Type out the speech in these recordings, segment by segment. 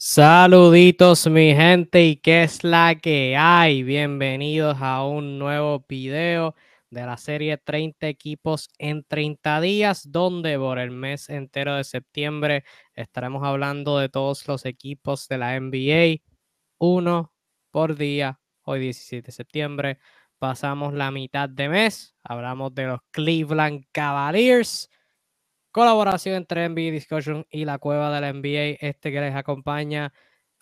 Saluditos mi gente y qué es la que hay. Bienvenidos a un nuevo video de la serie 30 equipos en 30 días, donde por el mes entero de septiembre estaremos hablando de todos los equipos de la NBA, uno por día. Hoy 17 de septiembre pasamos la mitad de mes, hablamos de los Cleveland Cavaliers Colaboración entre NBA Discussion y la cueva de la NBA. Este que les acompaña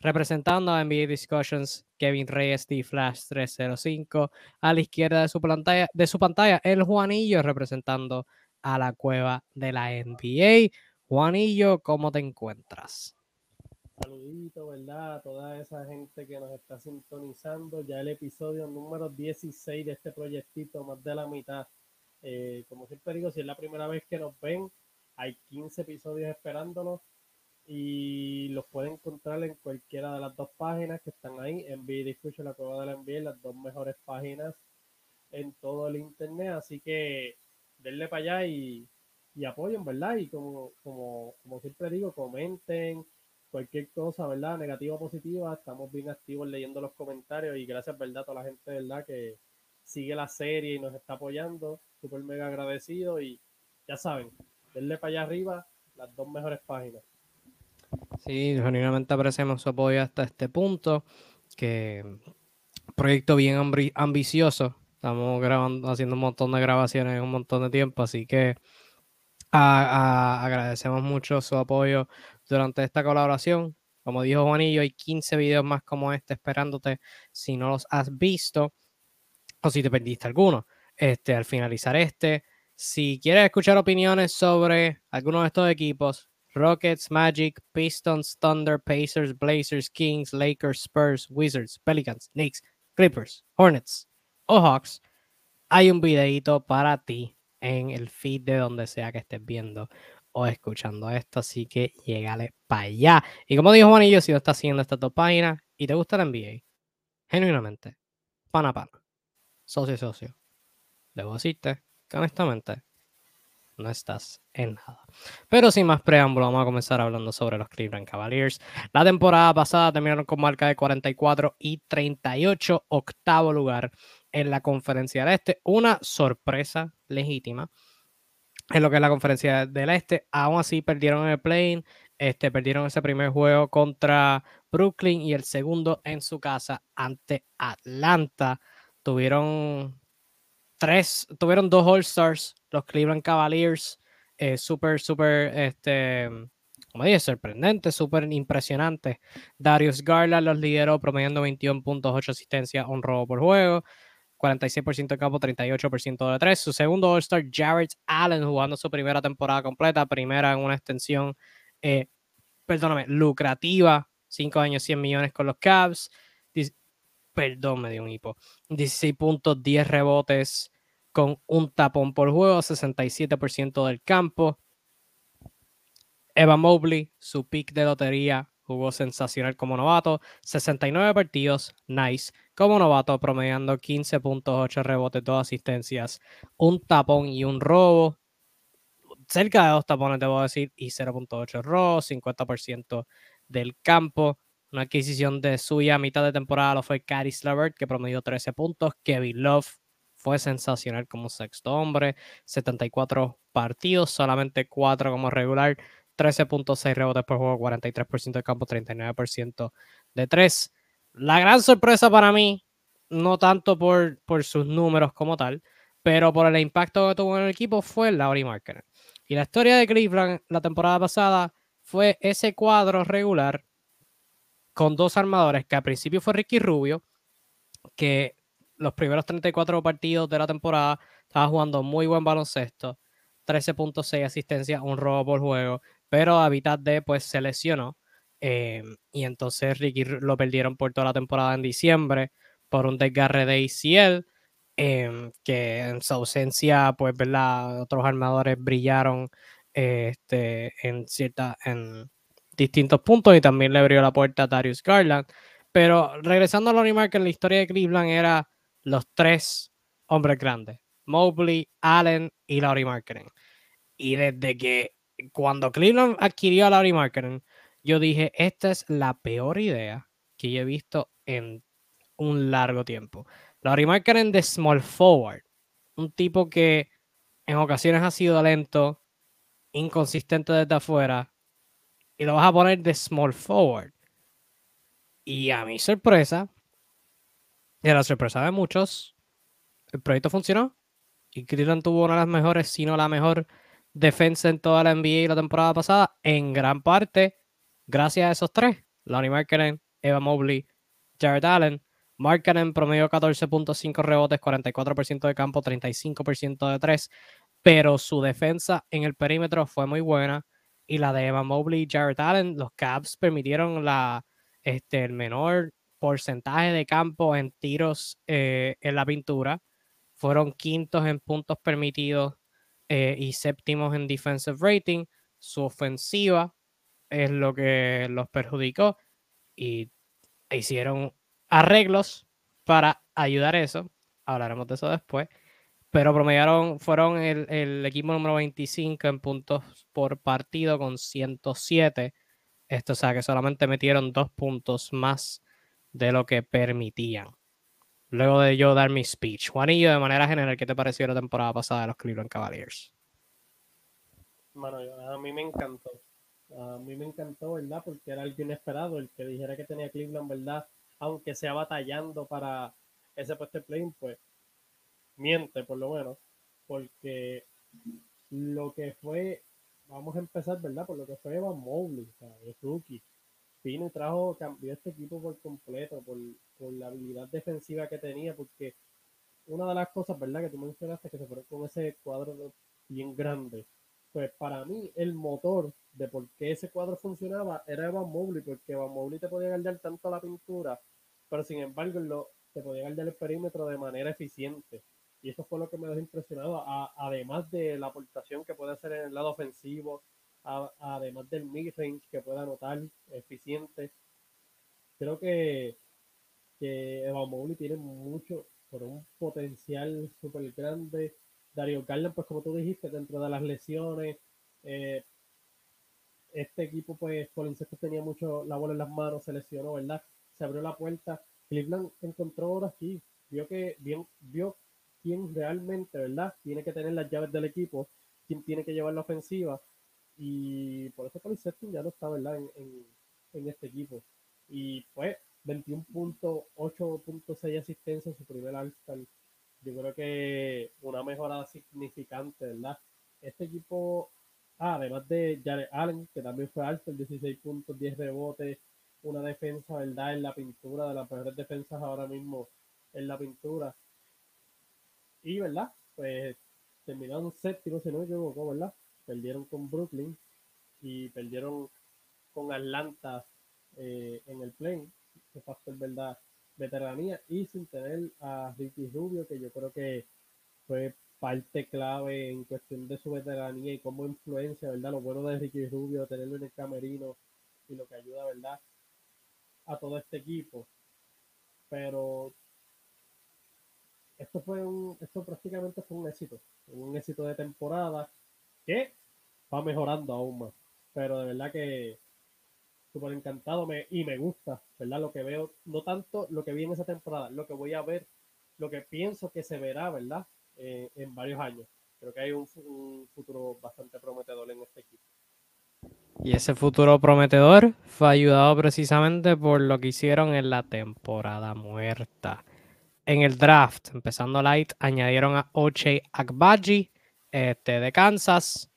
representando a NBA Discussions, Kevin Reyes de Flash 305. A la izquierda de su pantalla, de su pantalla, el Juanillo representando a la cueva de la NBA. Juanillo, ¿cómo te encuentras? Saludito, ¿verdad? A toda esa gente que nos está sintonizando. Ya el episodio número 16 de este proyectito, más de la mitad. Eh, como siempre digo, si es la primera vez que nos ven, hay 15 episodios esperándonos y los pueden encontrar en cualquiera de las dos páginas que están ahí, en Discussion, la cueva de la NBA, las dos mejores páginas en todo el internet. Así que denle para allá y, apoyen, ¿verdad? Y como, como, como siempre digo, comenten cualquier cosa, ¿verdad? Negativa o positiva. Estamos bien activos leyendo los comentarios y gracias, ¿verdad? A toda la gente, ¿verdad? Que sigue la serie y nos está apoyando. Súper mega agradecido y ya saben, denle para allá arriba las dos mejores páginas. Sí, genuinamente apreciamos su apoyo hasta este punto. Que proyecto bien ambicioso. Estamos grabando, haciendo un montón de grabaciones en un montón de tiempo, así que agradecemos mucho su apoyo durante esta colaboración. Como dijo Juanillo, hay 15 videos más como este esperándote si no los has visto o si te perdiste alguno. Este, al finalizar este, si quieres escuchar opiniones sobre algunos de estos equipos, Rockets, Magic, Pistons, Thunder, Pacers, Blazers, Kings, Lakers, Spurs, Wizards, Pelicans, Knicks, Clippers, Hornets o Hawks, hay un videito para ti en el feed de donde sea que estés viendo o escuchando esto, así que llégale para allá. Y como dijo Juanillo, si no estás haciendo estas dos páginas y te gusta la NBA, genuinamente, pana pana, socio socio, debo decirte honestamente no estás en nada. Pero sin más preámbulo, vamos a comenzar hablando sobre los Cleveland Cavaliers. La temporada pasada terminaron con marca de 44 y 38, octavo lugar en la conferencia del Este. Una sorpresa legítima en lo que es la conferencia del Este. Aún así perdieron el play este, perdieron ese primer juego contra Brooklyn y el segundo en su casa ante Atlanta. Tuvieron tres, tuvieron dos All-Stars, los Cleveland Cavaliers, eh, súper, súper, este, como dije, sorprendente, súper impresionante. Darius Garland los lideró promediando 21 puntos, 8 asistencias, un robo por juego. 46% de campo, 38% de 3. Su segundo All-Star, Jared Allen, jugando su primera temporada completa, primera en una extensión, eh, perdóname, lucrativa, 5 años, 100 millones con los Cavs perdón, me dio un hipo. 16 puntos, 10 rebotes con un tapón por juego, 67% del campo. Eva Mobley, su pick de lotería, jugó sensacional como novato, 69 partidos, nice, como novato, promediando 15 puntos, 8 rebotes, 2 asistencias, un tapón y un robo, cerca de dos tapones, debo decir, y 0.8 robos, 50% del campo. Una adquisición de suya a mitad de temporada lo fue Caris Levert, que promedió 13 puntos. Kevin Love fue sensacional como sexto hombre. 74 partidos, solamente 4 como regular. 13.6 rebotes por juego, 43% de campo, 39% de 3. La gran sorpresa para mí, no tanto por, por sus números como tal, pero por el impacto que tuvo en el equipo, fue Laurie Marker. Y la historia de Cleveland la temporada pasada fue ese cuadro regular con dos armadores, que al principio fue Ricky Rubio, que los primeros 34 partidos de la temporada estaba jugando muy buen baloncesto, 13.6 asistencia, un robo por juego, pero a mitad de pues se lesionó. Eh, y entonces Ricky lo perdieron por toda la temporada en diciembre por un desgarre de ACL, em, que en su ausencia pues verdad otros armadores brillaron este, en cierta en, distintos puntos y también le abrió la puerta a Darius Garland. Pero regresando a Lonnie Marker, la historia de Cleveland era los tres hombres grandes: Mobley, Allen y Laurie Marketing. Y desde que cuando Cleveland adquirió a Laurie Marketing, yo dije, esta es la peor idea que yo he visto en un largo tiempo. Laurie Markkinen de small forward, un tipo que en ocasiones ha sido lento, inconsistente desde afuera, y lo vas a poner de small forward. Y a mi sorpresa, y a la sorpresa de muchos, el proyecto funcionó. Y Cleveland tuvo una de las mejores, si no la mejor defensa en toda la NBA la temporada pasada, en gran parte gracias a esos tres. Lonnie Markkinen, Eva Mobley, Jared Allen. Markkinen promedio 14.5 rebotes, 44% de campo, 35% de 3, pero su defensa en el perímetro fue muy buena y la de Eva Mobley y Jared Allen, los Cavs permitieron la, este, el menor porcentaje de campo en tiros eh, en la pintura. Fueron quintos en puntos permitidos eh, y séptimos en defensive rating. Su ofensiva es lo que los perjudicó y hicieron arreglos para ayudar eso. Hablaremos de eso después. Pero promediaron, fueron el, el equipo número 25 en puntos por partido con 107. Esto, o sea, que solamente metieron dos puntos más de lo que permitían. Luego de yo dar mi speech, Juanillo, de manera general, ¿qué te pareció la temporada pasada de los Cleveland Cavaliers? Bueno, a mí me encantó. A mí me encantó, ¿verdad? Porque era algo inesperado. El que dijera que tenía Cleveland, ¿verdad? Aunque sea batallando para ese puesto de play pues miente por lo menos. Porque lo que fue, vamos a empezar, ¿verdad? Por lo que fue Evan Mobley, el rookie. Vino trajo, cambió este equipo por completo, por, por la habilidad defensiva que tenía, porque una de las cosas, ¿verdad? Que tú mencionaste que se fueron con ese cuadro bien grande pues para mí el motor de por qué ese cuadro funcionaba era Evan Mobley, porque Evan Mobley te podía guardar tanto la pintura, pero sin embargo te podía guardar el perímetro de manera eficiente. Y eso fue lo que me dejó impresionado, además de la aportación que puede hacer en el lado ofensivo, además del mid-range que puede anotar eficiente. Creo que, que Evan Mobley tiene mucho, por un potencial súper grande Dario Garland, pues como tú dijiste, dentro de las lesiones, eh, este equipo, pues por insectos tenía mucho la bola en las manos, se lesionó, ¿verdad? Se abrió la puerta. Cleveland encontró ahora aquí, vio que bien, vio quién realmente, ¿verdad? Tiene que tener las llaves del equipo, quién tiene que llevar la ofensiva. Y por eso Colin ya no está, ¿verdad? En, en este equipo. Y pues 21.8.6 asistencias en su primer all yo creo que una mejora significante, ¿verdad? Este equipo, ah, además de Jared Allen, que también fue alto, el 16 puntos, 10 rebotes, una defensa, ¿verdad? En la pintura, de las mejores defensas ahora mismo en la pintura. Y, ¿verdad? Pues terminaron séptimo, si no me equivoco, ¿verdad? Perdieron con Brooklyn y perdieron con Atlanta eh, en el plane. Que factor, ¿verdad? veteranía y sin tener a Ricky Rubio, que yo creo que fue parte clave en cuestión de su veteranía y cómo influencia, ¿verdad? Lo bueno de Ricky Rubio, tenerlo en el camerino y lo que ayuda, ¿verdad? A todo este equipo. Pero esto fue un, esto prácticamente fue un éxito, un éxito de temporada que va mejorando aún más. Pero de verdad que súper encantado me, y me gusta, ¿verdad? Lo que veo, no tanto lo que vi en esa temporada, lo que voy a ver, lo que pienso que se verá, ¿verdad? Eh, en varios años. Creo que hay un, futuro bastante prometedor en este equipo. Y ese futuro prometedor fue ayudado precisamente por lo que hicieron en la temporada muerta. En el draft, empezando light, añadieron a Oche Akbaji este, de Kansas,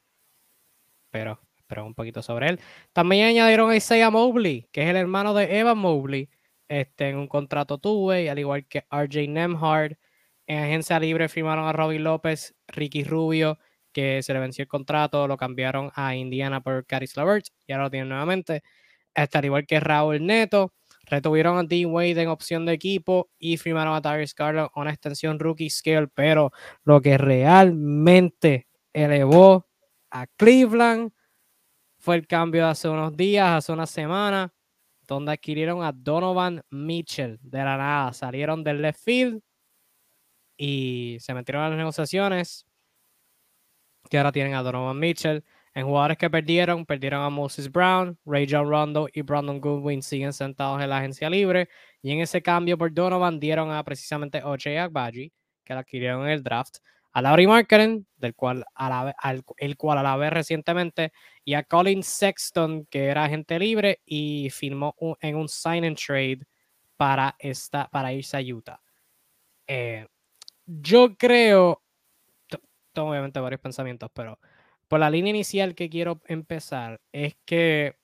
pero pero un poquito sobre él. También añadieron a Isaiah Mobley, que es el hermano de Evan Mobley, este, en un contrato two-way, al igual que RJ Nemhard. En agencia libre firmaron a Robin López, Ricky Rubio, que se le venció el contrato, lo cambiaron a Indiana por Caris LeVert y ahora lo tienen nuevamente. Este, al igual que Raúl Neto, retuvieron a D. Wade en opción de equipo y firmaron a Darius Garland una extensión rookie scale, pero lo que realmente elevó a Cleveland fue el cambio de hace unos días, hace una semana, donde adquirieron a Donovan Mitchell de la nada. Salieron del left field y se metieron a las negociaciones. Que ahora tienen a Donovan Mitchell En jugadores que perdieron, perdieron a Moses Brown, Ray John Rondo y Brandon Goodwin siguen sentados en la agencia libre. Y en ese cambio por Donovan dieron a precisamente O.J. Agbaji, que lo adquirieron en el draft, a Laurie Markkinen, del cual a la, al, el cual la recientemente, y a Colin Sexton, que era agente libre y firmó un, en un sign and trade para, esta, para irse a Utah. Eh, yo creo, tengo obviamente varios pensamientos, pero por la línea inicial que quiero empezar es que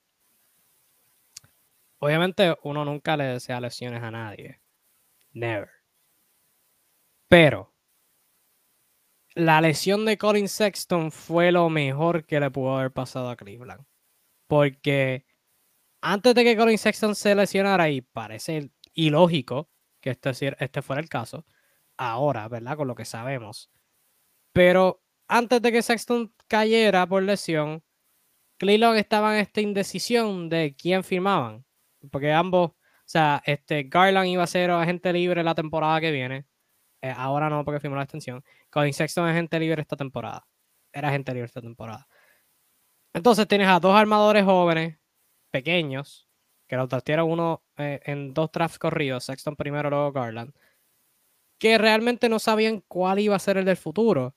obviamente uno nunca le desea lesiones a nadie. Never. Pero la lesión de Colin Sexton fue lo mejor que le pudo haber pasado a Cleveland. Porque antes de que Colin Sexton se lesionara, y parece ilógico que este, este fuera el caso, ahora, ¿verdad? Con lo que sabemos. Pero antes de que Sexton cayera por lesión, Cleveland estaba en esta indecisión de quién firmaban. Porque ambos, o sea, este Garland iba a ser agente libre la temporada que viene. Eh, ahora no, porque firmó la extensión. Colin Sexton es agente libre esta temporada. Era agente libre esta temporada. Entonces tienes a dos armadores jóvenes, pequeños, que los draftearon uno eh, en dos drafts corridos, Sexton primero, luego Garland, que realmente no sabían cuál iba a ser el del futuro.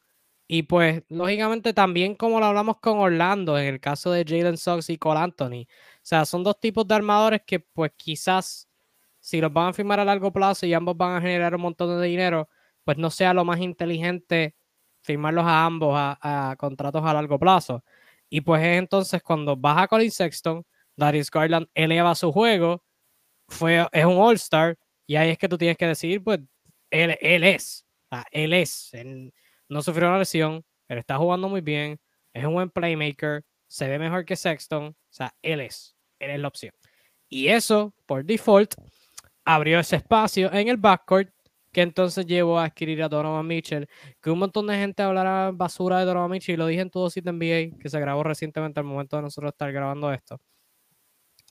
Y pues, lógicamente, también como lo hablamos con Orlando, en el caso de Jalen Sox y Cole Anthony. O sea, son dos tipos de armadores que, pues, quizás si los van a firmar a largo plazo y ambos van a generar un montón de dinero, pues no sea lo más inteligente firmarlos a ambos a, contratos a largo plazo. Y pues es entonces cuando baja Colin Sexton, Darius Garland eleva su juego, fue, es un All-Star, y ahí es que tú tienes que decir, pues, él, él es, él es, no sufrió una lesión, él está jugando muy bien, es un buen playmaker, se ve mejor que Sexton, o sea, él es, él es la opción. Y eso, por default, abrió ese espacio en el backcourt que entonces llevó a adquirir a Donovan Mitchell, que un montón de gente hablará basura de Donovan Mitchell, y lo dije en todo sitio NBA, que se grabó recientemente al momento de nosotros estar grabando esto.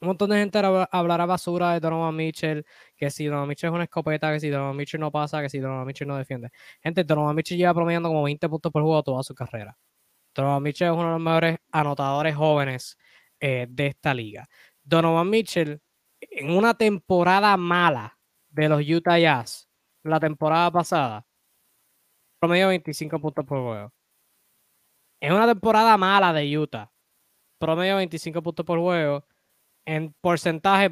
Un montón de gente hablará basura de Donovan Mitchell, que si Donovan Mitchell es una escopeta, que si Donovan Mitchell no pasa, que si Donovan Mitchell no defiende. Gente, Donovan Mitchell lleva promediando como 20 puntos por juego toda su carrera. Donovan Mitchell es uno de los mejores anotadores jóvenes eh, de esta liga. Donovan Mitchell, en una temporada mala de los Utah Jazz, la temporada pasada, promedio 25 puntos por juego. En una temporada mala de Utah, promedio 25 puntos por juego en porcentaje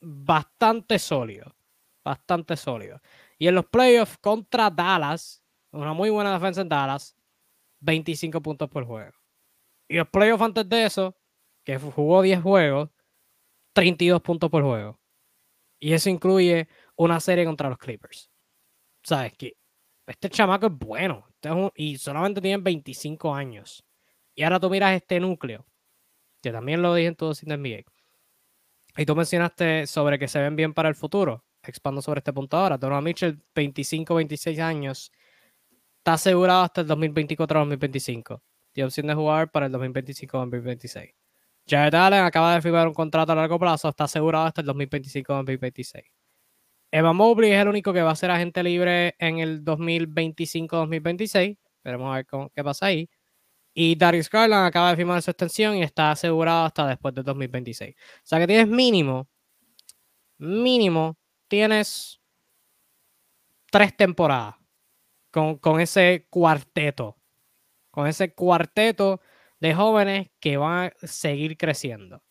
bastante sólido. Bastante sólido. Y en los playoffs contra Dallas, una muy buena defensa en Dallas, 25 puntos por juego. Y los playoffs antes de eso, que jugó 10 juegos, 32 puntos por juego. Y eso incluye una serie contra los Clippers. ¿Sabes qué? Este chamaco es bueno. Este y solamente tiene 25 años. Y ahora tú miras este núcleo que también lo dije en todo Sin NBA. Y tú mencionaste sobre que se ven bien para el futuro. Expando sobre este punto ahora. Donovan Mitchell, 25, 26 años, está asegurado hasta el 2024-2025. Tiene opción de jugar para el 2025-2026. Jared Allen acaba de firmar un contrato a largo plazo, está asegurado hasta el 2025-2026. Evan Mobley es el único que va a ser agente libre en el 2025-2026. Veremos a ver qué pasa ahí. Y Darius Garland acaba de firmar su extensión y está asegurado hasta después de 2026. O sea que tienes mínimo, mínimo, tienes tres temporadas con, con ese cuarteto. Con ese cuarteto de jóvenes que van a seguir creciendo.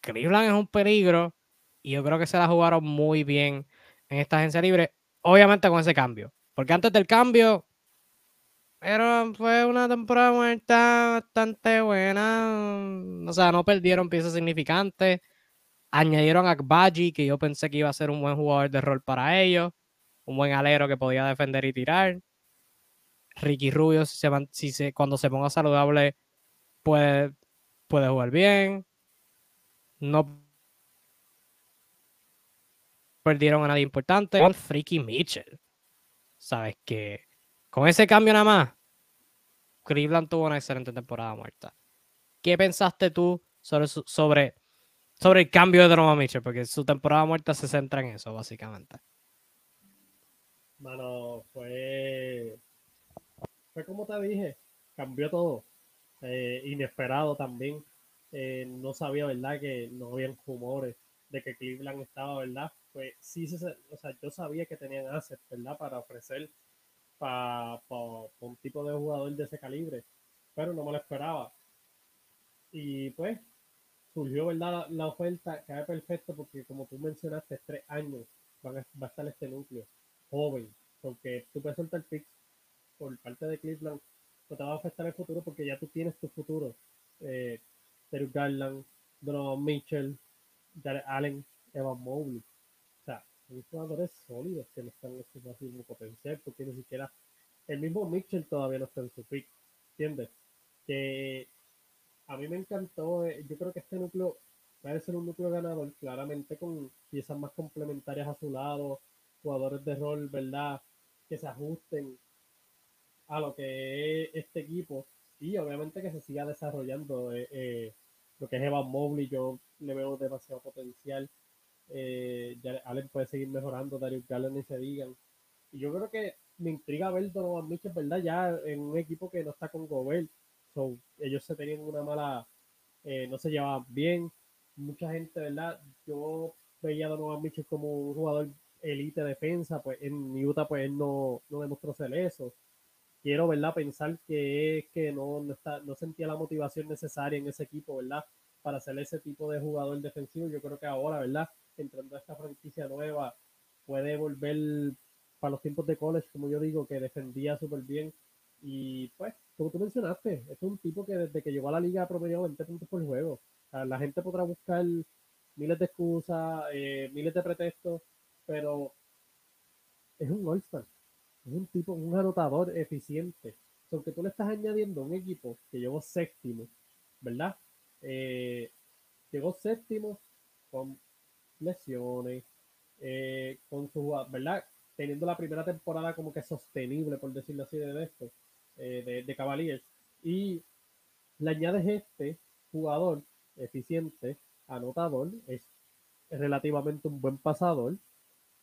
Cleveland es un peligro y yo creo que se la jugaron muy bien en esta agencia libre. Obviamente con ese cambio. Porque antes del cambio pero fue una temporada muerta bastante buena. O sea, no perdieron piezas significantes. Añadieron a Akbaji, que yo pensé que iba a ser un buen jugador de rol para ellos. Un buen alero que podía defender y tirar. Ricky Rubio, si se, si se, cuando se ponga saludable, puede, puede jugar bien. No perdieron a nadie importante. Con Freaky Mitchell. ¿Sabes qué? Con ese cambio nada más, Cleveland tuvo una excelente temporada muerta. ¿Qué pensaste tú sobre, sobre, sobre el cambio de Donovan Mitchell? Porque su temporada muerta se centra en eso, básicamente. Mano, fue. Fue como te dije, cambió todo. eh, inesperado también. Eh, no sabía, ¿verdad? Que no habían rumores de que Cleveland estaba, ¿verdad? Pues sí, o sea, yo sabía que tenían assets, ¿verdad? Para ofrecer para un tipo de jugador de ese calibre, pero no me lo esperaba. Y pues surgió, ¿verdad? La, oferta, que era perfecto porque como tú mencionaste, tres años van a, va a estar este núcleo joven, porque tú puedes soltar pick por parte de Cleveland, no te va a afectar el futuro porque ya tú tienes tu futuro. Eh, Terry Garland, Donovan Mitchell, Jared Allen, Evan Mobley. Son jugadores sólidos que no están en su máximo potencial porque ni siquiera el mismo Mitchell todavía no está en su pick. ¿Entiendes? Que a mí me encantó. Eh, yo creo que este núcleo a ser un núcleo ganador, claramente con piezas más complementarias a su lado, jugadores de rol, ¿verdad? Que se ajusten a lo que es este equipo y obviamente que se siga desarrollando. Eh, eh, lo que es Evan Mobley, yo le veo demasiado potencial. Eh, Allen puede seguir mejorando, Darius Garland ni se digan. Y yo creo que me intriga ver Donovan Mitchell, ¿verdad? Ya en un equipo que no está con Gobert. So, ellos se tenían una mala, eh, no se llevaban bien. Mucha gente, ¿verdad? Yo veía a Donovan Mitchell como un jugador elite defensa, pues en Utah pues él no, no demostró ser eso quiero, ¿verdad? Pensar que es que no, no, está, no sentía la motivación necesaria en ese equipo, ¿verdad? Para ser ese tipo de jugador defensivo. Yo creo que ahora, ¿verdad? Entrando a esta franquicia nueva, puede volver para los tiempos de college, como yo digo, que defendía súper bien. Y pues, como tú mencionaste, es un tipo que desde que llegó a la liga promedió 20 puntos por juego. la gente podrá buscar miles de excusas, eh, miles de pretextos, pero es un All-Star es un tipo, un anotador eficiente. Aunque tú le estás añadiendo un equipo que llegó séptimo, ¿verdad? Eh, llegó séptimo con lesiones, eh, con su, ¿verdad? Teniendo la primera temporada como que sostenible, por decirlo así, de esto, eh, de, de Cavaliers. Y le añades este jugador eficiente, anotador, es relativamente un buen pasador,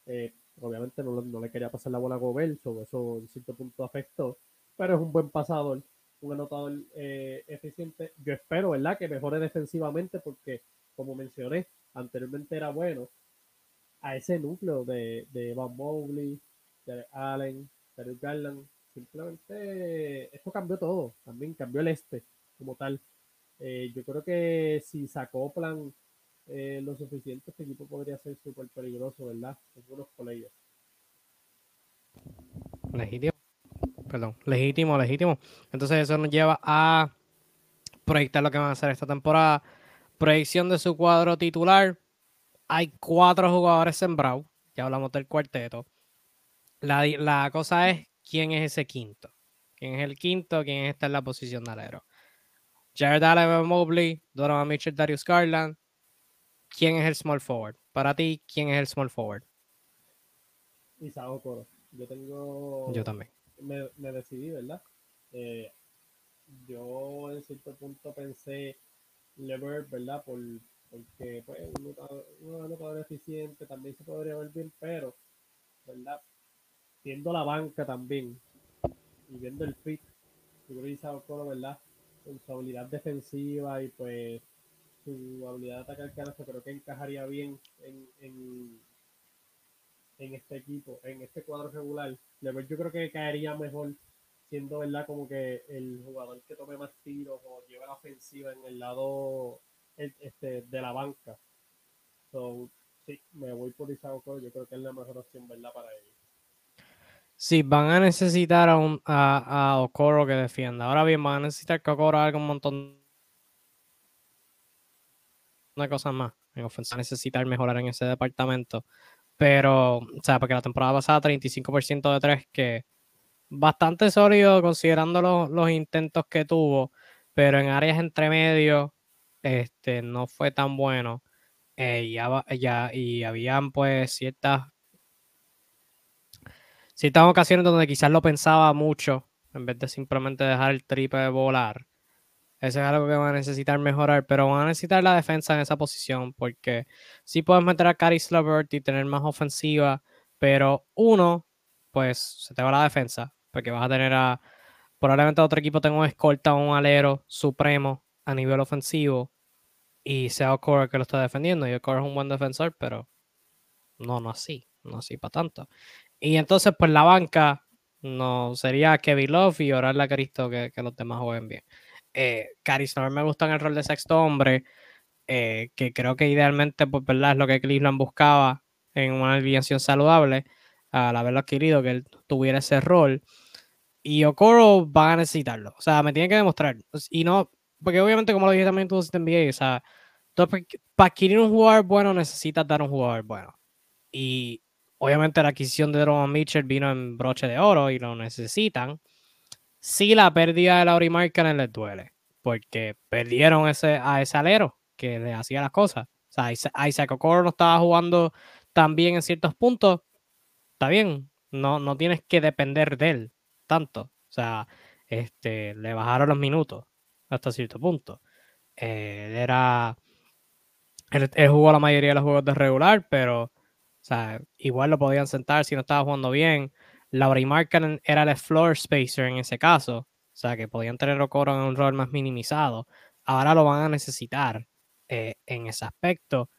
eh, Obviamente no, no, le quería pasar la bola a Gobert, eso en cierto punto afectó, pero es un buen pasador, un anotador eh, eficiente. Yo espero, ¿verdad?, que mejore defensivamente porque, como mencioné, anteriormente era bueno a ese núcleo de, de Van Mobley, de Allen, de Garland. Simplemente esto cambió todo, también cambió el este como tal. Eh, yo creo que si se acoplan eh, lo suficiente, este equipo podría ser súper peligroso, ¿verdad? Algunos ellos Legítimo. Perdón, legítimo, legítimo. Entonces eso nos lleva a proyectar lo que van a hacer esta temporada. Proyección de su cuadro titular. Hay cuatro jugadores sembrados. Ya hablamos del cuarteto. La, la cosa es quién es ese quinto. ¿Quién es el quinto? ¿Quién está en la posición de alero? Jared Allen Mobley, Donovan Mitchell, Darius Garland, ¿quién es el small forward? Para ti, ¿quién es el small forward? Isao Coro. Yo tengo. Yo también. Me, me decidí, ¿verdad? Eh, yo en cierto punto pensé Lever, ¿verdad? Por, porque pues, un anotador eficiente también se podría ver bien, pero, ¿verdad? Viendo la banca también y viendo el fit, yo creo que Coro, ¿verdad? Con su habilidad defensiva y pues su habilidad de atacar canasto creo que encajaría bien en, en, en, este equipo, en este cuadro regular. Yo creo que caería mejor siendo verdad como que el jugador que tome más tiros o lleve la ofensiva en el lado este, de la banca. So, sí, me voy por Isao yo creo que es la mejor opción, ¿verdad? Para ellos. Sí, van a necesitar a, un, a, a Okoro que defienda. Ahora bien, van a necesitar que Okoro haga un montón una cosa más. En ofensa necesitar mejorar en ese departamento. Pero, o sea, porque la temporada pasada 35% de tres, que bastante sólido considerando los, intentos que tuvo, pero en áreas entre medio este, no fue tan bueno. Eh, ya, ya, y habían pues ciertas ciertas ocasiones donde quizás lo pensaba mucho en vez de simplemente dejar el triple volar. Eso es algo que van a necesitar mejorar, pero van a necesitar la defensa en esa posición porque sí puedes meter a Caris Levert y tener más ofensiva, pero uno, pues se te va la defensa porque vas a tener a probablemente otro equipo tenga un escolta o un alero supremo a nivel ofensivo y sea Okoro que lo está defendiendo. Y Okoro es un buen defensor, pero no, no así, no así para tanto. Y entonces, pues la banca no sería Kevin Love y orarle a Cristo que, los demás jueguen bien. Eh, Caris me gusta en el rol de sexto hombre, eh, que creo que idealmente, pues, ¿verdad? Es lo que Cleveland buscaba en una alineación saludable, al haberlo adquirido, que él tuviera ese rol. Y Okoro va a necesitarlo. O sea, me tiene que demostrar. Y no, porque obviamente, como lo dije también tú en NBA, o sea, para adquirir un jugador bueno necesitas dar un jugador bueno. Y obviamente la adquisición de Roman Mitchell vino en broche de oro y lo necesitan. Sí, la pérdida de Laurie Markkinen les duele, porque perdieron ese, a ese alero que le hacía las cosas. O sea, Isaac Okoro no estaba jugando tan bien en ciertos puntos. Está bien, no, no tienes que depender de él tanto. O sea, este, le bajaron los minutos hasta cierto punto. Eh, era. Él, jugó la mayoría de los juegos de regular, pero. O sea, igual lo podían sentar si no estaba jugando bien. Laurie Markkanen era el floor spacer en ese caso. O sea, que podían tener Okoro en un rol más minimizado. Ahora lo van a necesitar eh, en ese aspecto.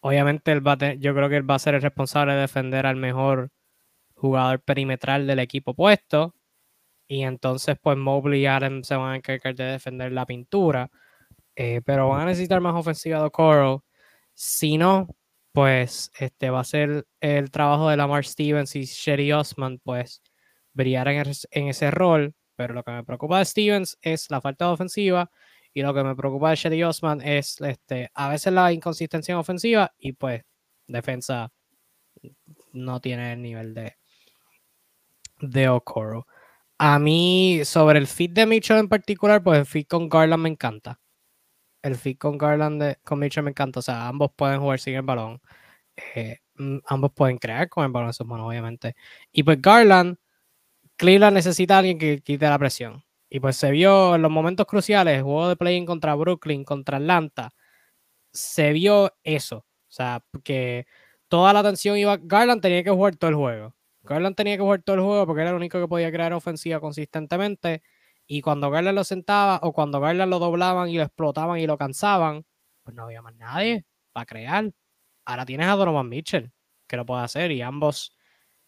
Obviamente, él va yo creo que él va a ser el responsable de defender al mejor jugador perimetral del equipo puesto. Y entonces, pues Mobley y Adam se van a encargar de defender la pintura. Eh, pero van a necesitar más ofensiva de Okoro. Si no, pues este va a ser el trabajo de Lamar Stevens y Sherry Osman, pues brillar en, ese rol. Pero lo que me preocupa de Stevens es la falta de ofensiva y lo que me preocupa de Sherry Osman es este, a veces la inconsistencia en ofensiva y pues defensa no tiene el nivel de, de Okoro. A mí, sobre el fit de Mitchell en particular, pues el fit con Garland me encanta el fit con Garland, con Mitchell me encanta. O sea, ambos pueden jugar sin el balón. Eh, mm, ambos pueden crear con el balón en sus manos, obviamente. Y pues Garland, Cleveland necesita a alguien que quite la presión. Y pues se vio en los momentos cruciales, juego de play contra Brooklyn, contra Atlanta, se vio eso. O sea, que toda la atención iba. Garland tenía que jugar todo el juego. Garland tenía que jugar todo el juego porque era el único que podía crear ofensiva consistentemente. Y cuando Garland lo sentaba o cuando Garland lo doblaban y lo explotaban y lo cansaban, pues no había más nadie para crear. Ahora tienes a Donovan Mitchell, que lo puede hacer, y ambos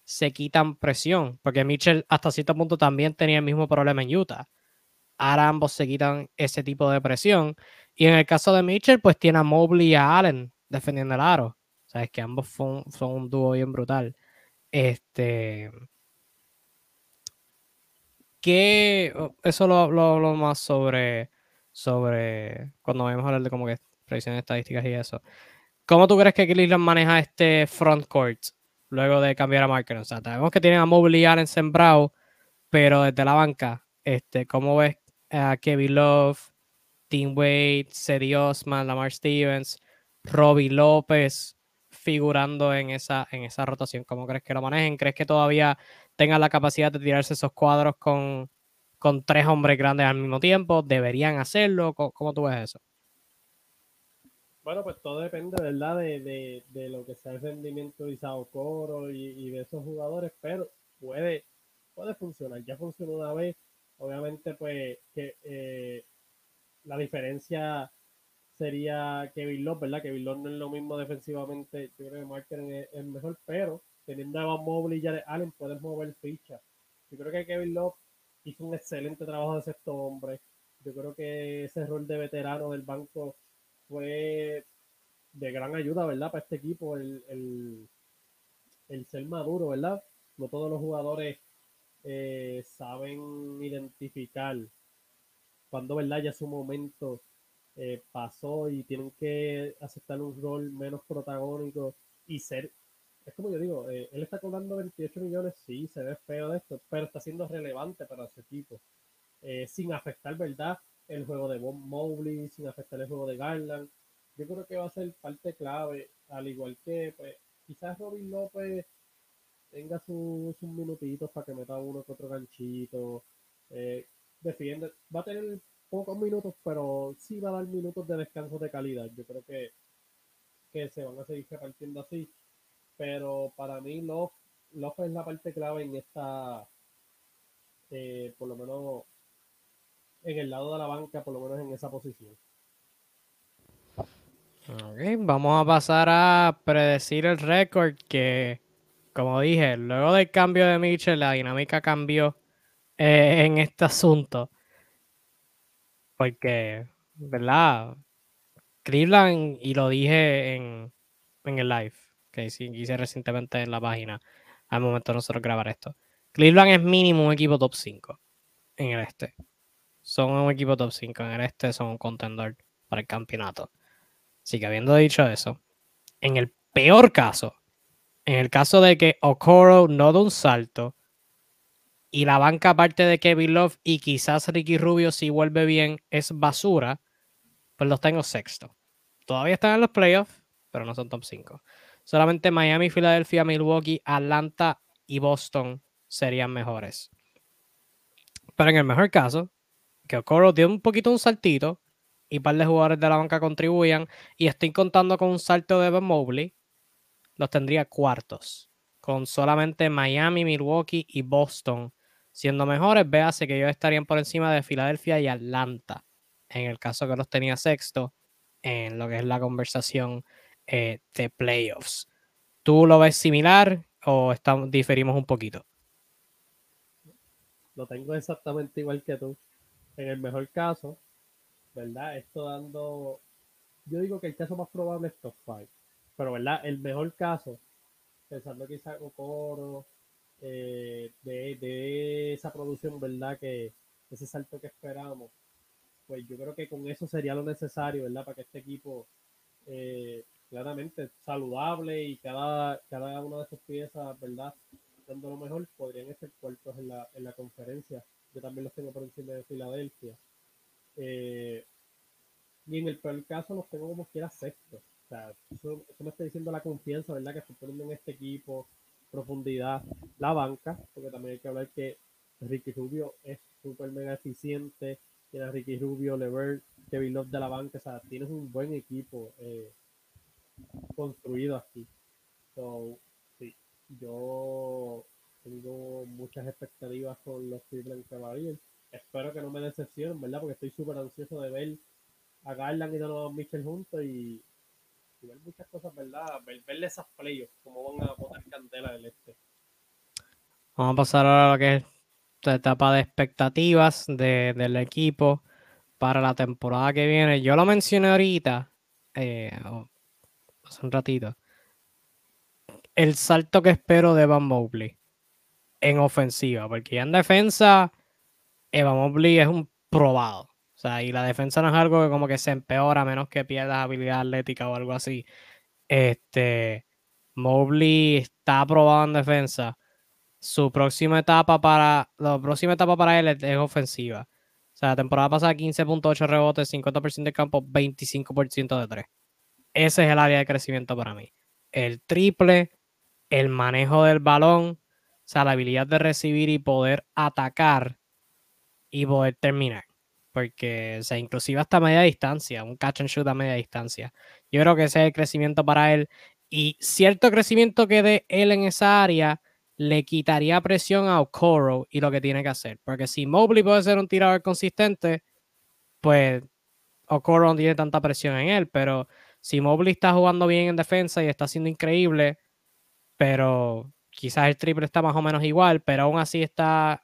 se quitan presión, porque Mitchell hasta cierto punto también tenía el mismo problema en Utah. Ahora ambos se quitan ese tipo de presión. Y en el caso de Mitchell, pues tiene a Mobley y a Allen defendiendo el aro. Sabes que ambos son un dúo bien brutal. Este, que eso lo, hablo más sobre, sobre cuando vamos a hablar de como que predicciones estadísticas y eso. ¿Cómo tú crees que Cleveland maneja este front court luego de cambiar a Marker? O sea, sabemos que tienen a Mobley y Allen sembrado, pero desde la banca, este, ¿cómo ves a Kevin Love, Tim Wade, Cedi Osman, Lamar Stevens, Robbie López figurando en esa, en esa rotación? ¿Cómo crees que lo manejen? ¿Crees que todavía tengan la capacidad de tirarse esos cuadros con, con tres hombres grandes al mismo tiempo? ¿Deberían hacerlo? ¿Cómo, tú ves eso? Bueno, pues todo depende, ¿verdad? De, de, lo que sea el rendimiento de Isao Coro y, de esos jugadores, pero puede, puede funcionar. Ya funcionó una vez. Obviamente, pues, que eh, la diferencia sería Kevin Love, ¿verdad? Kevin Love no es lo mismo defensivamente. Yo creo que Marker es mejor, pero teniendo a Mobley y Jared Allen, puedes mover ficha. Yo creo que Kevin Love hizo un excelente trabajo de sexto hombre. Yo creo que ese rol de veterano del banco fue de gran ayuda, ¿verdad? Para este equipo, el, el, ser maduro, ¿verdad? No todos los jugadores eh, saben identificar cuando, ¿verdad? Ya su momento eh, pasó y tienen que aceptar un rol menos protagónico y ser es como yo digo, eh, él está cobrando 28 millones, sí, se ve feo de esto, pero está siendo relevante para su equipo, eh, sin afectar, ¿verdad? El juego de Bob Mobley, sin afectar el juego de Garland. Yo creo que va a ser parte clave, al igual que, pues, quizás Robin López tenga sus, minutitos para que meta uno que otro ganchito, eh, defiende, va a tener pocos minutos, pero sí va a dar minutos de descanso de calidad. Yo creo que, que se van a seguir repartiendo así pero para mí Love, es la parte clave en esta, eh, por lo menos en el lado de la banca, por lo menos en esa posición. Ok, vamos a pasar a predecir el récord que, como dije, luego del cambio de Mitchell, la dinámica cambió eh, en este asunto. Porque, ¿verdad? Cleveland, y lo dije en, en el live, que hice recientemente en la página, al momento de nosotros grabar esto. Cleveland es mínimo un equipo top 5 en el este. Son un equipo top 5 en el este, son un contendor para el campeonato. Así que habiendo dicho eso, en el peor caso, en el caso de que Okoro no da un salto y la banca aparte de Kevin Love y quizás Ricky Rubio si vuelve bien es basura, pues los tengo sexto. Todavía están en los playoffs, pero no son top 5. Solamente Miami, Filadelfia, Milwaukee, Atlanta y Boston serían mejores. Pero en el mejor caso, que Okoro dio un poquito un saltito y un par de jugadores de la banca contribuyan, y estoy contando con un salto de Evan Mobley, los tendría cuartos, con solamente Miami, Milwaukee y Boston siendo mejores. Véase que ellos estarían por encima de Filadelfia y Atlanta, en el caso que los tenía sexto, en lo que es la conversación eh, de playoffs. ¿Tú lo ves similar o estamos, diferimos un poquito? Lo tengo exactamente igual que tú. En el mejor caso, ¿verdad? Esto dando. Yo digo que el caso más probable es top 5. Pero, ¿verdad? El mejor caso, pensando quizá Coro, eh, de, de, esa producción, ¿verdad? Que ese salto que esperábamos, pues yo creo que con eso sería lo necesario, ¿verdad? Para que este equipo, eh, claramente, saludable y cada, cada una de sus piezas, ¿verdad? Dando lo mejor, podrían ser cuartos en la, en la conferencia. Yo también los tengo por encima de Filadelfia. Eh, y en el peor caso los tengo como quiera sexto. O sea, eso, me está diciendo la confianza, ¿verdad? Que estoy poniendo en este equipo, profundidad, la banca, porque también hay que hablar que Ricky Rubio es súper mega eficiente, tiene a Ricky Rubio, Levert, Kevin Love de la banca, o sea, tienes un buen equipo eh, construido aquí. So, sí, yo tengo muchas expectativas con los Cleveland Cavaliers espero que no me decepcionen, ¿verdad? Porque estoy súper ansioso de ver a Garland y a Mitchell juntos y, ver muchas cosas, ¿verdad? Ver, verle esas playoffs, cómo van a poner candela del este. Vamos a pasar ahora a lo que es la etapa de expectativas del equipo para la temporada que viene. Yo lo mencioné ahorita, eh, hace un ratito. El salto que espero de Van Mobley en ofensiva, porque ya en defensa Evan Mobley es un probado. Y la defensa no es algo que como que se empeora a menos que pierdas habilidad atlética o algo así. Este, Mobley está aprobado en defensa. Su próxima etapa para, la próxima etapa para él es, ofensiva. O sea, la temporada pasada 15.8 rebotes, 50% de campo, 25% de 3. Ese es el área de crecimiento para mí. El triple, el manejo del balón, o sea, la habilidad de recibir y poder atacar y poder terminar. Porque, sea, inclusive hasta media distancia, un catch and shoot a media distancia. Yo creo que ese es el crecimiento para él. Y cierto crecimiento que dé él en esa área le quitaría presión a Okoro y lo que tiene que hacer. Porque si Mobley puede ser un tirador consistente, pues Okoro no tiene tanta presión en él. Pero si Mobley está jugando bien en defensa y está siendo increíble, pero quizás el triple está más o menos igual, pero aún así está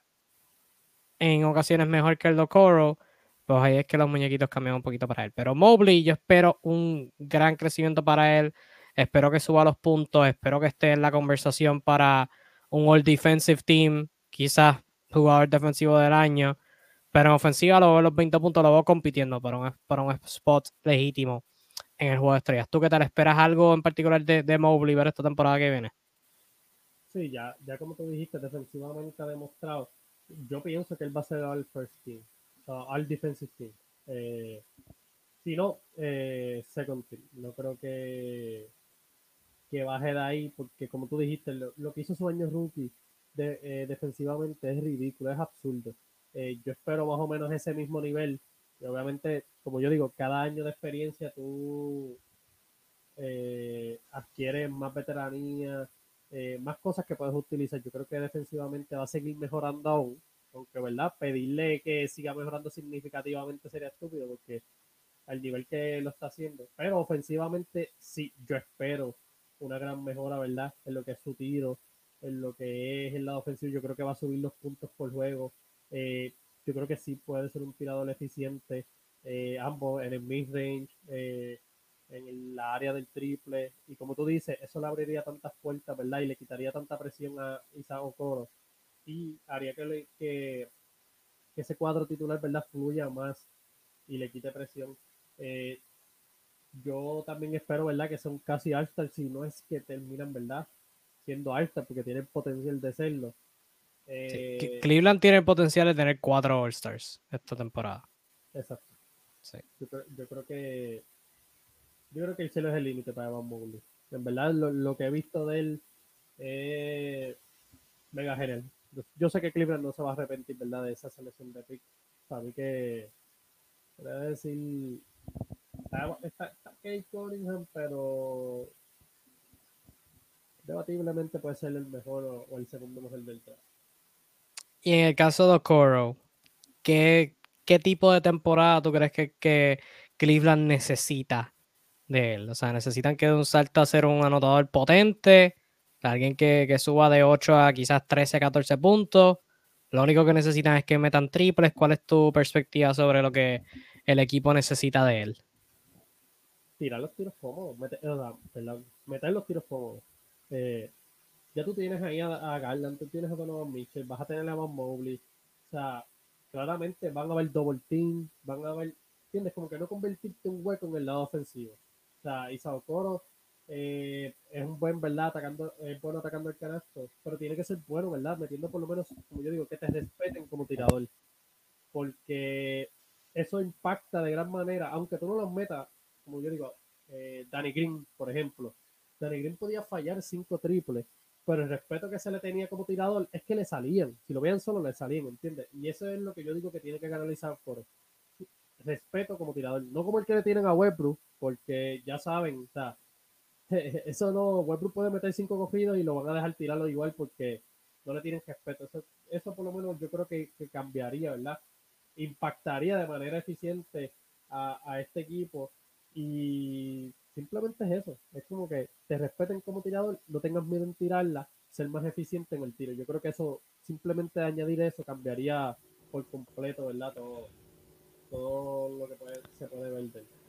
en ocasiones mejor que el Docoro, pues ahí es que los muñequitos cambian un poquito para él. Pero Mobley, yo espero un gran crecimiento para él. Espero que suba los puntos. Espero que esté en la conversación para un All Defensive Team. Quizás jugador defensivo del año. Pero en ofensiva lo veo los 20 puntos, lo veo compitiendo para un, para un spot legítimo en el juego de estrellas. ¿Tú qué tal? ¿Esperas algo en particular de, de Mobley ver esta temporada que viene? Sí, ya, ya como tú dijiste, defensivamente ha demostrado yo pienso que él va a ser al first team, al defensive team. Eh, si no, eh, second team. No creo que, que baje de ahí, porque como tú dijiste, lo, que hizo su año rookie de, eh, defensivamente es ridículo, es absurdo. yo espero más o menos ese mismo nivel. Y obviamente, como yo digo, cada año de experiencia tú adquieres más veteranía, más cosas que puedes utilizar. Yo creo que defensivamente va a seguir mejorando aún. Aunque verdad, pedirle que siga mejorando significativamente sería estúpido porque al nivel que lo está haciendo. Pero ofensivamente sí, yo espero una gran mejora, ¿verdad? En lo que es su tiro, en lo que es el lado ofensivo. Yo creo que va a subir los puntos por juego. Eh, yo creo que sí puede ser un tirador eficiente, eh, ambos en el mid-range, eh, en la área del triple. Y como tú dices, eso le abriría tantas puertas, ¿verdad? Y le quitaría tanta presión a Isaac Okoro. Y haría que, que, que ese cuadro titular, ¿verdad? Fluya más y le quite presión eh, yo también espero, ¿verdad? Que son casi all si no es que terminan, ¿verdad? Siendo all porque tienen potencial de serlo. Eh, Cleveland tiene el potencial de tener cuatro All-Stars esta temporada. Exacto. Yo, creo, que yo creo que el cielo es el límite para Evan Mobley. En verdad, lo, que he visto de él es mega genial. Yo, sé que Cleveland no se va a arrepentir, ¿verdad? De esa selección de pick. Para mí que, voy decir, Está, está, Kate Cunningham, pero debatiblemente puede ser el mejor o, el segundo mejor del draft. Y en el caso de Okoro, ¿qué, ¿qué tipo de temporada tú crees que, que, Cleveland necesita de él? O sea, necesitan que de un salto a ser un anotador potente, alguien que, que suba de 8 a quizás 13, 14 puntos. Lo único que necesitan es que metan triples. ¿Cuál es tu perspectiva sobre lo que el equipo necesita de él? tirar los tiros cómodos, meter, los tiros cómodos. Eh, ya tú tienes ahí a, Garland, tú tienes a Donovan Mitchell, vas a tener a Van Mobley. O sea, claramente van a haber double team, van a haber, ¿entiendes? Como que no convertirte un hueco en el lado ofensivo. O sea, Isao Coro eh, es un buen, ¿verdad? Atacando, es bueno atacando el canasto, pero tiene que ser bueno, ¿verdad? Metiendo por lo menos, como yo digo, que te respeten como tirador. Porque eso impacta de gran manera, aunque tú no los metas, como yo digo, eh, Danny Green, por ejemplo. Danny Green podía fallar cinco triples, pero el respeto que se le tenía como tirador es que le salían. Si lo veían solo, le salían, ¿entiendes? Y eso es lo que yo digo que tiene que canalizar por respeto como tirador. No como el que le tienen a Westbrook, porque ya saben, o sea, eso no, Westbrook puede meter cinco cogidos y lo van a dejar tirarlo igual porque no le tienen respeto. Eso, eso por lo menos yo creo que, cambiaría, ¿verdad? Impactaría de manera eficiente a, a este equipo y simplemente es eso. Es como que te respeten como tirador, no tengas miedo en tirarla, ser más eficiente en el tiro. Yo creo que eso, simplemente añadir eso, cambiaría por completo, ¿verdad? Todo, todo lo que se puede ver de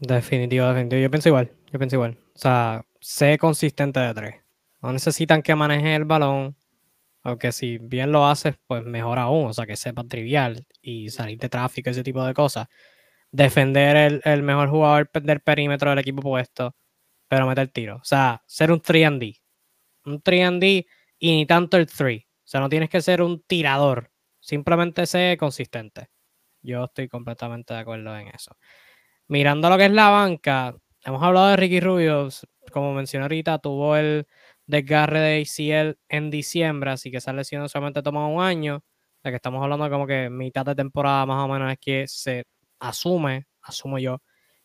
Definitivo, definitivo. Yo pienso igual, yo pienso igual. O sea, sé consistente de tres. No necesitan que maneje el balón, aunque si bien lo haces, pues mejor aún. O sea, que sepa trivial y salir de tráfico, ese tipo de cosas defender el, mejor jugador del perímetro del equipo puesto, pero meter tiro. O sea, ser un 3D. Un 3D y ni tanto el 3. O sea, no tienes que ser un tirador. Simplemente ser consistente. Yo estoy completamente de acuerdo en eso. Mirando lo que es la banca, hemos hablado de Ricky Rubio. Como mencioné ahorita, tuvo el desgarre de ACL en diciembre, así que esa lesión solamente toma un año. O que estamos hablando como que mitad de temporada más o menos es que se asume, asumo yo,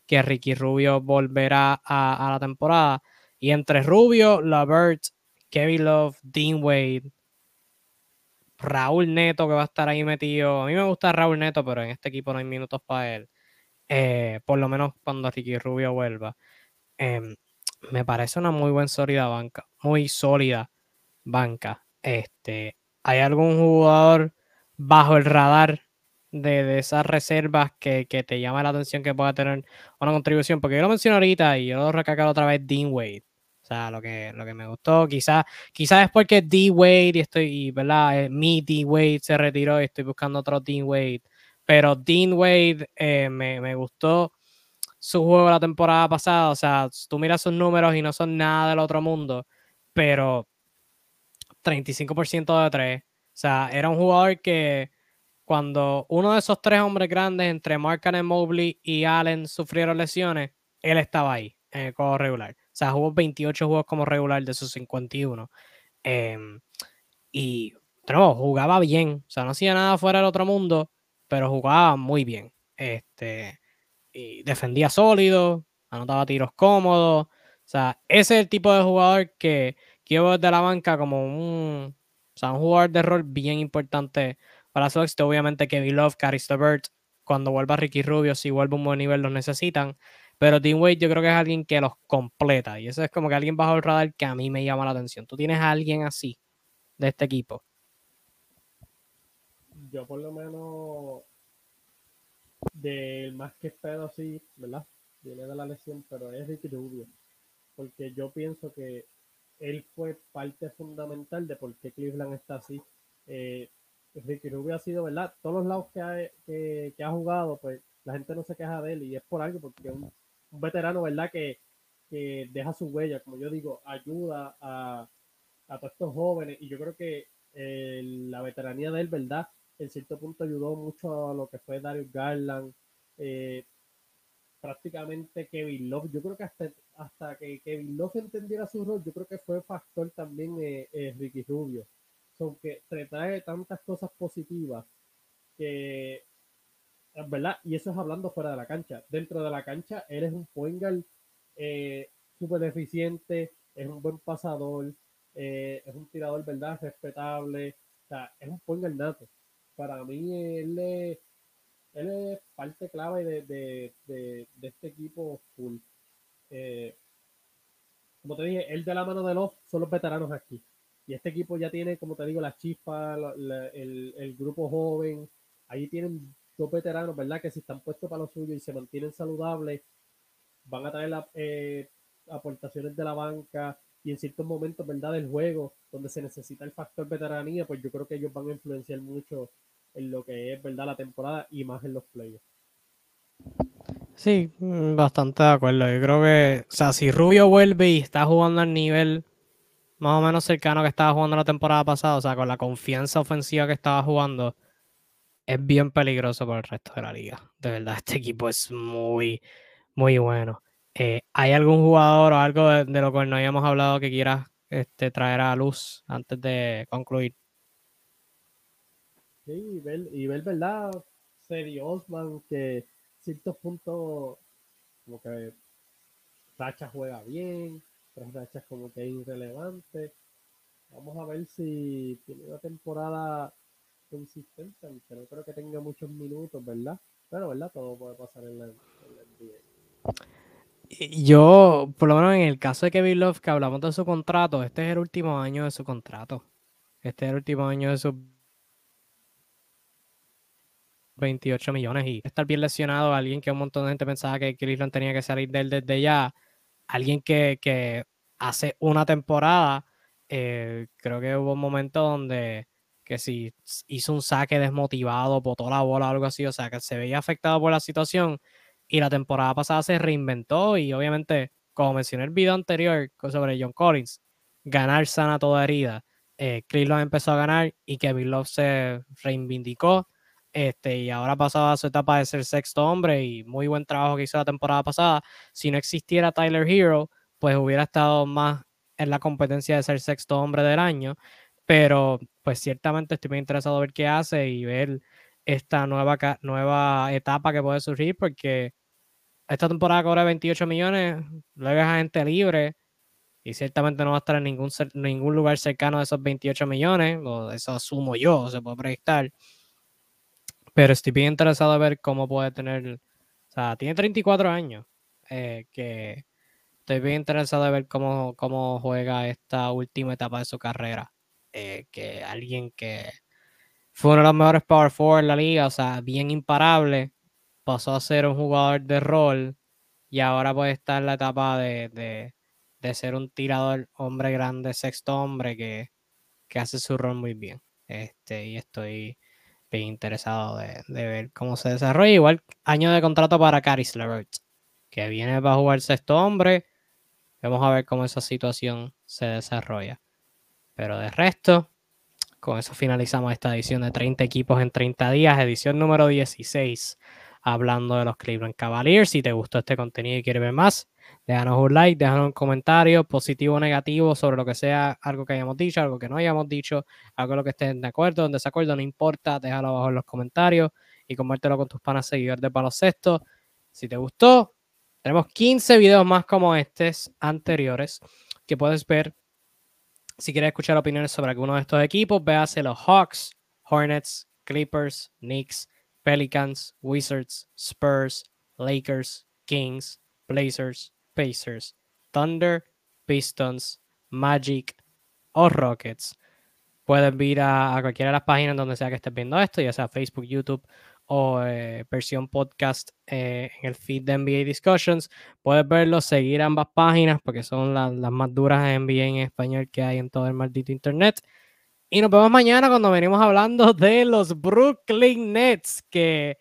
que Ricky Rubio volverá a, la temporada. Y entre Rubio, Lavert, Kevin Love, Dean Wade, Raúl Neto, que va a estar ahí metido. A mí me gusta Raúl Neto, pero en este equipo no hay minutos para él. Eh, por lo menos cuando Ricky Rubio vuelva. Em, me parece una muy buena sólida banca. Muy sólida banca. Este, ¿Hay algún jugador bajo el radar de, esas reservas que, te llama la atención que pueda tener una contribución, porque yo lo mencioné ahorita y yo lo otra vez, Dean Wade. O sea, lo que, lo que me gustó, quizás quizás es porque D. Wade y estoy, ¿verdad? Eh, mi D. Wade se retiró y estoy buscando otro Dean Wade. Pero Dean Wade eh, me, me, gustó su juego la temporada pasada. O sea, tú miras sus números y no son nada del otro mundo, pero 35% de 3. O sea, era un jugador que cuando uno de esos tres hombres grandes, entre Mark Mobley y Allen, sufrieron lesiones, él estaba ahí en el juego regular. O sea, jugó 28 juegos como regular de sus 51. Em, y, no, jugaba bien. O sea, no hacía nada fuera del otro mundo, pero jugaba muy bien. Este, y defendía sólido, anotaba tiros cómodos. O sea, ese es el tipo de jugador que, yo veo desde la banca como un sea, un jugador de rol bien importante para su éxito. Obviamente Kevin Love, Caris Bird, cuando vuelva Ricky Rubio, si vuelve a un buen nivel, los necesitan. Pero Dean Wade yo creo que es alguien que los completa. Y eso es como que alguien bajo el radar que a mí me llama la atención. ¿Tú tienes a alguien así de este equipo? Yo por lo menos del más que espero sí, ¿verdad? Viene de la lesión, pero es Ricky Rubio. Porque yo pienso que él fue parte fundamental de por qué Cleveland está así. Eh, Ricky Rubio ha sido, ¿verdad? Todos los lados que ha, que, ha jugado, pues la gente no se queja de él y es por algo, porque es un, veterano, ¿verdad? Que, deja su huella, como yo digo, ayuda a, a todos estos jóvenes y yo creo que eh, la veteranía de él, ¿verdad? En cierto punto ayudó mucho a lo que fue Darius Garland, eh, prácticamente Kevin Love. Yo creo que hasta, hasta que Kevin Love entendiera su rol, yo creo que fue factor también eh, Ricky Rubio. Aunque que trae tantas cosas positivas que, ¿verdad? Y eso es hablando fuera de la cancha. Dentro de la cancha, eres un point eh, súper eficiente, es un buen pasador, eh, es un tirador, ¿verdad? Respetable. O sea, es un point nato. Para mí, él es, él es parte clave de, este equipo full. Eh, como te dije, él de la mano de los son los veteranos aquí. Y este equipo ya tiene, como te digo, la chispa, el, grupo joven. Ahí tienen dos veteranos, ¿verdad? Que si están puestos para lo suyo y se mantienen saludables, van a traer eh, aportaciones de la banca y en ciertos momentos, ¿verdad? Del juego, donde se necesita el factor veteranía, pues yo creo que ellos van a influenciar mucho en lo que es, ¿verdad? La temporada y más en los playoffs. Sí, mm, bastante de acuerdo. Yo creo que, o sea, si Rubio vuelve y está jugando al nivel más o menos cercano que estaba jugando la temporada pasada, o sea, con la confianza ofensiva que estaba jugando, es bien peligroso para el resto de la liga. De verdad, este equipo es muy, muy bueno. Eh, ¿Hay algún jugador o algo de, lo que no hayamos hablado que quieras este, traer a luz antes de concluir? Sí, y ver, y ver ¿verdad? Serio Osman, que ciertos puntos, como que Sacha juega bien, tres rachas como que irrelevante. Vamos a ver si tiene una temporada consistente, aunque no creo que tenga muchos minutos, ¿verdad? Pero, ¿verdad? Todo puede pasar en la, NBA. Yo, por lo menos en el caso de Kevin Love, que hablamos de su contrato, este es el último año de su contrato. Este es el último año de su 28 millones y estar bien lesionado, alguien que un montón de gente pensaba que Cleveland tenía que salir de él desde ya, alguien que, hace una temporada, eh, creo que hubo un momento donde que si hizo un saque desmotivado, botó la bola o algo así, o sea, que se veía afectado por la situación y la temporada pasada se reinventó y obviamente, como mencioné en el video anterior sobre John Collins, ganar sana toda herida. Eh, Cleveland empezó a ganar y Kevin Love se reivindicó este, y ahora ha pasado a su etapa de ser sexto hombre y muy buen trabajo que hizo la temporada pasada. Si no existiera Tyler Hero, pues hubiera estado más en la competencia de ser sexto hombre del año. Pero pues ciertamente estoy muy interesado en ver qué hace y ver esta nueva, nueva etapa que puede surgir porque esta temporada cobra 28 millones, luego es gente libre y ciertamente no va a estar en ningún, ningún lugar cercano de esos 28 millones, o eso asumo yo, se puede proyectar. Pero estoy bien interesado en ver cómo puede tener. O sea, tiene 34 años. Eh, que estoy bien interesado en ver cómo, cómo juega esta última etapa de su carrera. Eh, que alguien que fue uno de los mejores power forward en la liga, o sea, bien imparable, pasó a ser un jugador de rol y ahora puede estar en la etapa de, de, ser un tirador hombre grande, sexto hombre que, que hace su rol muy bien. Este, y estoy bien interesado de, ver cómo se desarrolla. Igual año de contrato para Caris LeVert, que viene para jugar sexto hombre. Vamos a ver cómo esa situación se desarrolla. Pero de resto, con eso finalizamos esta edición de 30 equipos en 30 días, edición número 16, hablando de los Cleveland Cavaliers. Si te gustó este contenido y quieres ver más, déjanos un like, déjanos un comentario positivo o negativo sobre lo que sea, algo que hayamos dicho, algo que no hayamos dicho, algo en lo que estén de acuerdo, en desacuerdo, no importa, déjalo abajo en los comentarios y compártelo con tus panas seguidores de baloncesto. Si te gustó, tenemos 15 videos más como estos anteriores que puedes ver Si quieres escuchar opiniones sobre alguno de estos equipos, véase los Hawks, Hornets, Clippers, Knicks, Pelicans, Wizards, Spurs, Lakers, Kings, Blazers, Pacers, Thunder, Pistons, Magic o Rockets. Puedes ir a, cualquiera de las páginas donde sea que estés viendo esto, ya sea Facebook, YouTube o eh, versión podcast eh, en el feed de NBA Discussions. Puedes verlo, seguir ambas páginas porque son las, más duras de NBA en español que hay en todo el maldito internet. Y nos vemos mañana cuando venimos hablando de los Brooklyn Nets, que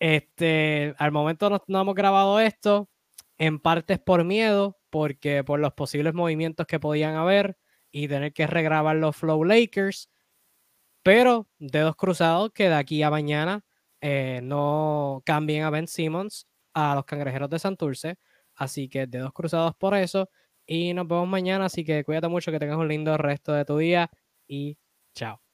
este, al momento no hemos grabado esto, en parte es por miedo, porque por los posibles movimientos que podían haber y tener que regrabar los Flow Lakers. Pero dedos cruzados que de aquí a mañana eh, no cambien a Ben Simmons a los cangrejeros de Santurce. Así que dedos cruzados por eso. Y nos vemos mañana. Así que cuídate mucho, que tengas un lindo resto de tu día y chao.